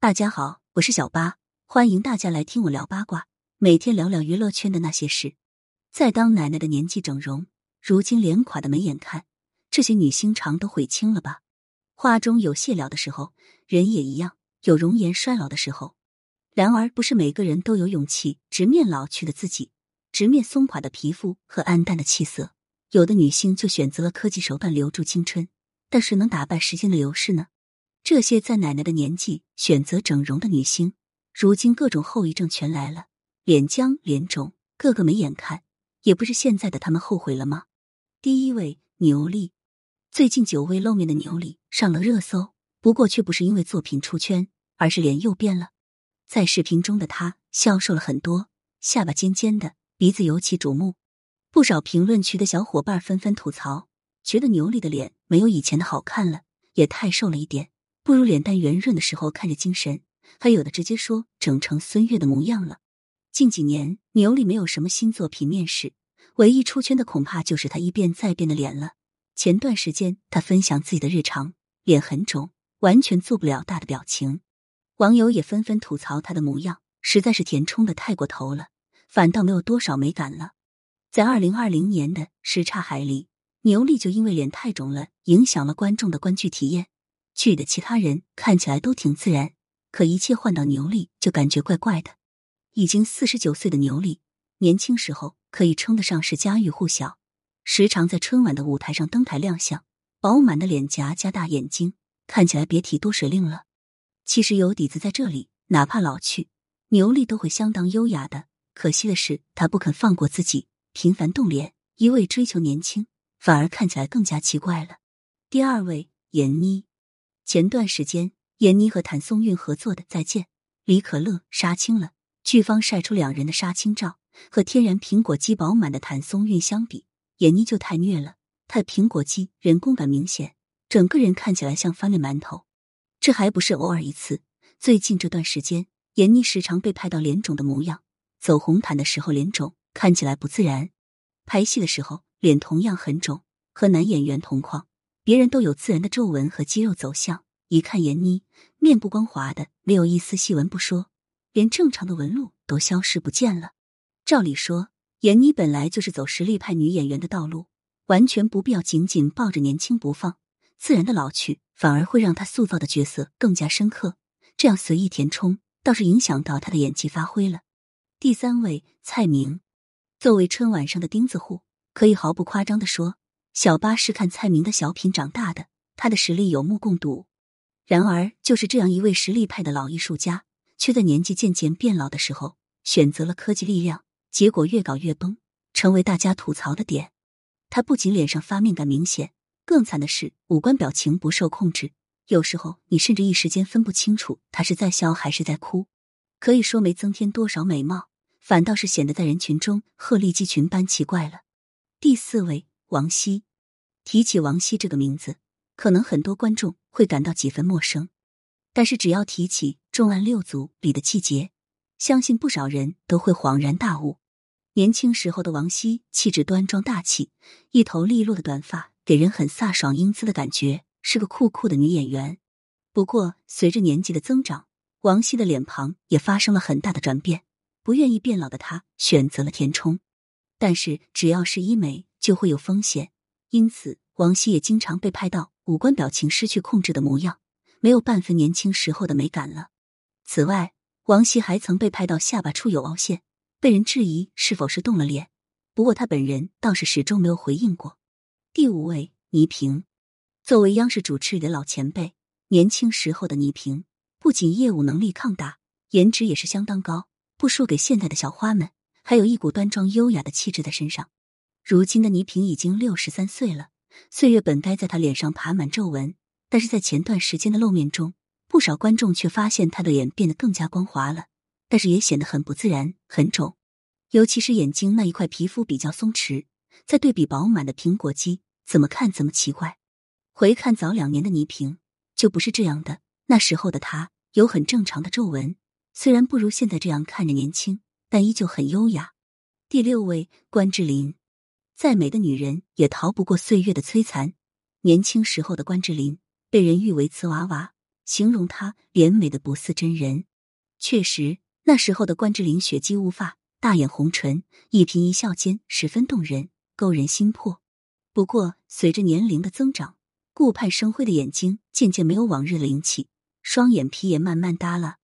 大家好，我是小八，欢迎大家来听我聊八卦，每天聊聊娱乐圈的那些事。在当奶奶的年纪整容，如今脸垮的没眼看，这些女星常都悔青了吧？花中有谢了的时候，人也一样有容颜衰老的时候。然而，不是每个人都有勇气直面老去的自己，直面松垮的皮肤和暗淡的气色。有的女星就选择了科技手段留住青春，但是能打败时间的流逝呢？这些在奶奶的年纪选择整容的女星，如今各种后遗症全来了，脸僵脸肿，个个没眼看。也不是现在的他们后悔了吗？第一位牛莉，最近久未露面的牛莉上了热搜，不过却不是因为作品出圈，而是脸又变了。在视频中的她消瘦了很多，下巴尖尖的，鼻子尤其瞩目。不少评论区的小伙伴纷纷吐槽，觉得牛莉的脸没有以前的好看了，也太瘦了一点。不如脸蛋圆润的时候看着精神，还有的直接说整成孙悦的模样了。近几年牛莉没有什么新作品面世，唯一出圈的恐怕就是她一变再变的脸了。前段时间她分享自己的日常，脸很肿，完全做不了大的表情，网友也纷纷吐槽她的模样实在是填充的太过头了，反倒没有多少美感了。在二零二零年的《什刹海》里，牛莉就因为脸太肿了，影响了观众的观剧体验。剧的其他人看起来都挺自然，可一切换到牛莉就感觉怪怪的。已经四十九岁的牛莉，年轻时候可以称得上是家喻户晓，时常在春晚的舞台上登台亮相。饱满的脸颊加大眼睛，看起来别提多水灵了。其实有底子在这里，哪怕老去，牛莉都会相当优雅的。可惜的是，她不肯放过自己，频繁动脸，一味追求年轻，反而看起来更加奇怪了。第二位，闫妮。前段时间，闫妮和谭松韵合作的《再见》，李可乐杀青了。剧方晒出两人的杀青照，和天然苹果肌饱满的谭松韵相比，闫妮就太虐了。她的苹果肌人工感明显，整个人看起来像翻了馒头。这还不是偶尔一次，最近这段时间，闫妮时常被拍到脸肿的模样，走红毯的时候脸肿，看起来不自然；拍戏的时候脸同样很肿，和男演员同框。别人都有自然的皱纹和肌肉走向，一看闫妮面部光滑的，没有一丝细纹不说，连正常的纹路都消失不见了。照理说，闫妮本来就是走实力派女演员的道路，完全不必要紧紧抱着年轻不放，自然的老去反而会让她塑造的角色更加深刻。这样随意填充，倒是影响到她的演技发挥了。第三位蔡明，作为春晚上的钉子户，可以毫不夸张的说。小八是看蔡明的小品长大的，他的实力有目共睹。然而，就是这样一位实力派的老艺术家，却在年纪渐渐变老的时候，选择了科技力量，结果越搞越崩，成为大家吐槽的点。他不仅脸上发面感明显，更惨的是五官表情不受控制，有时候你甚至一时间分不清楚他是在笑还是在哭。可以说没增添多少美貌，反倒是显得在人群中鹤立鸡群般奇怪了。第四位，王希。提起王希这个名字，可能很多观众会感到几分陌生，但是只要提起《重案六组》里的季节，相信不少人都会恍然大悟。年轻时候的王希气质端庄大气，一头利落的短发给人很飒爽英姿的感觉，是个酷酷的女演员。不过，随着年纪的增长，王希的脸庞也发生了很大的转变。不愿意变老的她选择了填充，但是只要是医美，就会有风险。因此，王希也经常被拍到五官表情失去控制的模样，没有半分年轻时候的美感了。此外，王希还曾被拍到下巴处有凹陷，被人质疑是否是动了脸。不过，他本人倒是始终没有回应过。第五位，倪萍，作为央视主持里的老前辈，年轻时候的倪萍不仅业务能力抗打，颜值也是相当高，不输给现在的小花们，还有一股端庄优雅的气质在身上。如今的倪萍已经六十三岁了，岁月本该在她脸上爬满皱纹，但是在前段时间的露面中，不少观众却发现她的脸变得更加光滑了，但是也显得很不自然、很肿，尤其是眼睛那一块皮肤比较松弛，再对比饱满的苹果肌，怎么看怎么奇怪。回看早两年的倪萍，就不是这样的，那时候的她有很正常的皱纹，虽然不如现在这样看着年轻，但依旧很优雅。第六位，关之琳。再美的女人也逃不过岁月的摧残。年轻时候的关之琳被人誉为瓷娃娃，形容她脸美的不似真人。确实，那时候的关之琳雪肌无发，大眼红唇，一颦一笑间十分动人，勾人心魄。不过，随着年龄的增长，顾盼生辉的眼睛渐渐没有往日灵气，双眼皮也慢慢耷拉，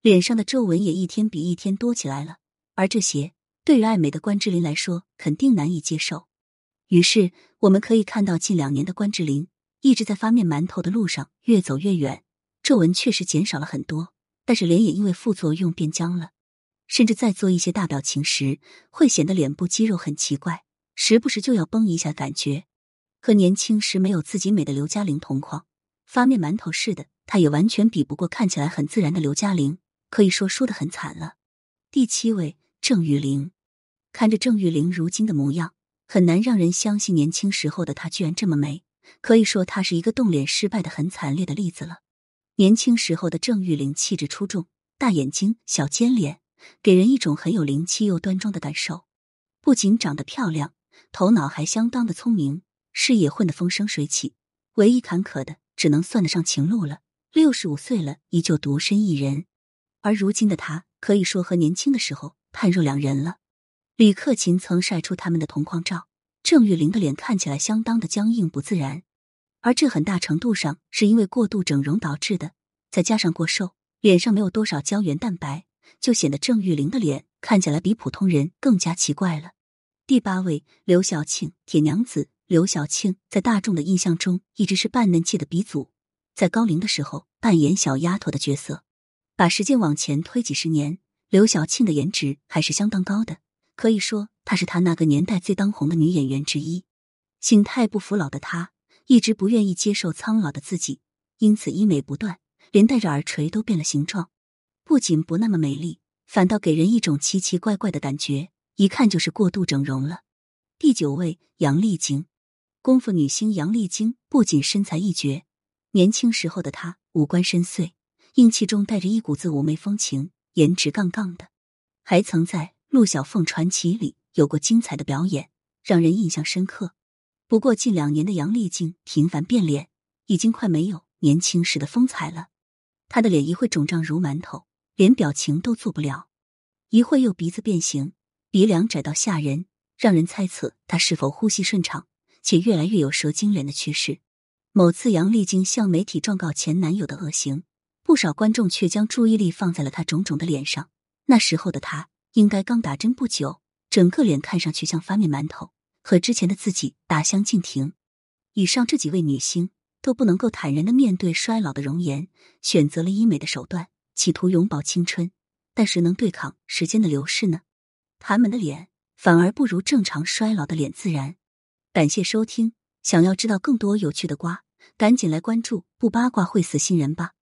脸上的皱纹也一天比一天多起来了。而这些对于爱美的关之琳来说，肯定难以接受。于是，我们可以看到近两年的关之琳一直在发面馒头的路上越走越远，皱纹确实减少了很多，但是脸也因为副作用变僵了，甚至在做一些大表情时，会显得脸部肌肉很奇怪。时不时就要绷一下，感觉和年轻时没有自己美的刘嘉玲同框，发面馒头似的，她也完全比不过看起来很自然的刘嘉玲，可以说输得很惨了。第七位郑玉玲，看着郑玉玲如今的模样，很难让人相信年轻时候的她居然这么美，可以说她是一个动脸失败的很惨烈的例子了。年轻时候的郑玉玲气质出众，大眼睛、小尖脸，给人一种很有灵气又端庄的感受，不仅长得漂亮。头脑还相当的聪明，事业混得风生水起。唯一坎坷的，只能算得上情路了。六十五岁了，依旧独身一人。而如今的她，可以说和年轻的时候判若两人了。李克勤曾晒出他们的同框照，郑玉玲的脸看起来相当的僵硬不自然，而这很大程度上是因为过度整容导致的，再加上过瘦，脸上没有多少胶原蛋白，就显得郑玉玲的脸看起来比普通人更加奇怪了。第八位，刘晓庆，铁娘子。刘晓庆在大众的印象中一直是扮嫩界的鼻祖，在高龄的时候扮演小丫头的角色。把时间往前推几十年，刘晓庆的颜值还是相当高的，可以说她是她那个年代最当红的女演员之一。心态不服老的她，一直不愿意接受苍老的自己，因此医美不断，连带着耳垂都变了形状，不仅不那么美丽，反倒给人一种奇奇怪怪的感觉。一看就是过度整容了。第九位杨丽菁，功夫女星杨丽菁不仅身材一绝，年轻时候的她五官深邃，英气中带着一股子妩媚风情，颜值杠杠的，还曾在《陆小凤传奇》里有过精彩的表演，让人印象深刻。不过近两年的杨丽菁频繁变脸，已经快没有年轻时的风采了。她的脸一会肿胀如馒头，连表情都做不了；一会又鼻子变形。鼻梁窄到吓人，让人猜测她是否呼吸顺畅，且越来越有蛇精脸的趋势。某次杨丽菁向媒体状告前男友的恶行，不少观众却将注意力放在了她肿肿的脸上。那时候的她应该刚打针不久，整个脸看上去像发面馒头，和之前的自己大相径庭。以上这几位女星都不能够坦然的面对衰老的容颜，选择了医美的手段，企图永葆青春。但谁能对抗时间的流逝呢？他们的脸反而不如正常衰老的脸自然。感谢收听，想要知道更多有趣的瓜，赶紧来关注，不八卦会死新人吧。